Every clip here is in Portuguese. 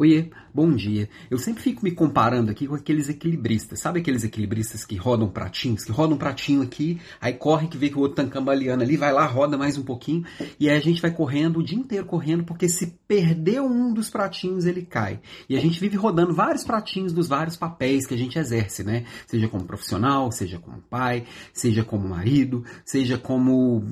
Oiê, bom dia. Eu sempre fico me comparando aqui com aqueles equilibristas. Sabe aqueles equilibristas que rodam pratinhos? Que rodam um pratinho aqui, aí corre que vê que o outro tá cambaleando ali, vai lá, roda mais um pouquinho, e aí a gente vai correndo o dia inteiro correndo, porque se perder um dos pratinhos, ele cai. E a gente vive rodando vários pratinhos dos vários papéis que a gente exerce, né? Seja como profissional, seja como pai, seja como marido, seja como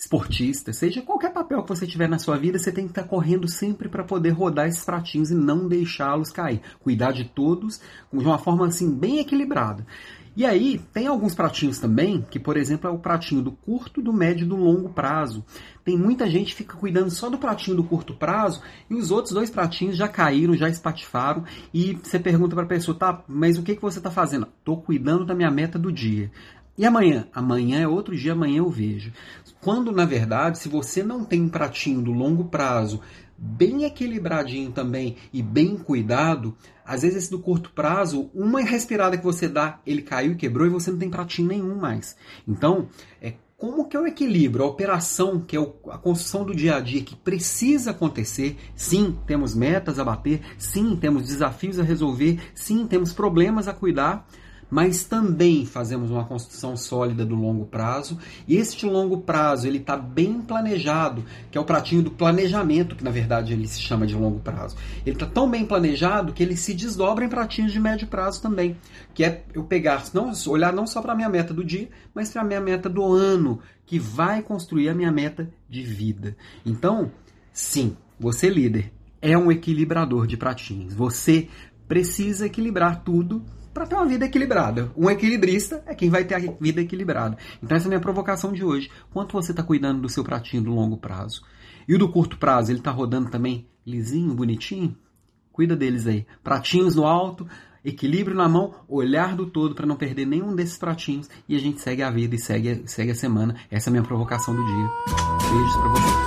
esportista, seja qualquer papel que você tiver na sua vida, você tem que estar correndo sempre para poder rodar esses pratinhos e não deixá-los cair. Cuidar de todos de uma forma assim bem equilibrada. E aí, tem alguns pratinhos também, que por exemplo é o pratinho do curto, do médio e do longo prazo. Tem muita gente que fica cuidando só do pratinho do curto prazo e os outros dois pratinhos já caíram, já espatifaram e você pergunta para a pessoa, tá, mas o que, que você está fazendo? Estou cuidando da minha meta do dia. E amanhã? Amanhã é outro dia, amanhã eu vejo. Quando, na verdade, se você não tem um pratinho do longo prazo bem equilibradinho também e bem cuidado, às vezes esse do curto prazo, uma respirada que você dá, ele caiu e quebrou e você não tem pratinho nenhum mais. Então, é como que é o equilíbrio, a operação, que é a construção do dia a dia que precisa acontecer. Sim, temos metas a bater, sim, temos desafios a resolver, sim, temos problemas a cuidar, mas também fazemos uma construção sólida do longo prazo. E este longo prazo ele está bem planejado, que é o pratinho do planejamento, que na verdade ele se chama de longo prazo. Ele está tão bem planejado que ele se desdobra em pratinhos de médio prazo também, que é eu pegar, não, olhar não só para a minha meta do dia, mas para a minha meta do ano, que vai construir a minha meta de vida. Então, sim, você líder é um equilibrador de pratinhos. Você precisa equilibrar tudo para ter uma vida equilibrada. Um equilibrista é quem vai ter a vida equilibrada. Então essa é a minha provocação de hoje. Quanto você está cuidando do seu pratinho do longo prazo? E o do curto prazo, ele está rodando também lisinho, bonitinho? Cuida deles aí. Pratinhos no alto, equilíbrio na mão, olhar do todo para não perder nenhum desses pratinhos e a gente segue a vida e segue, segue a semana. Essa é a minha provocação do dia. Beijos para você.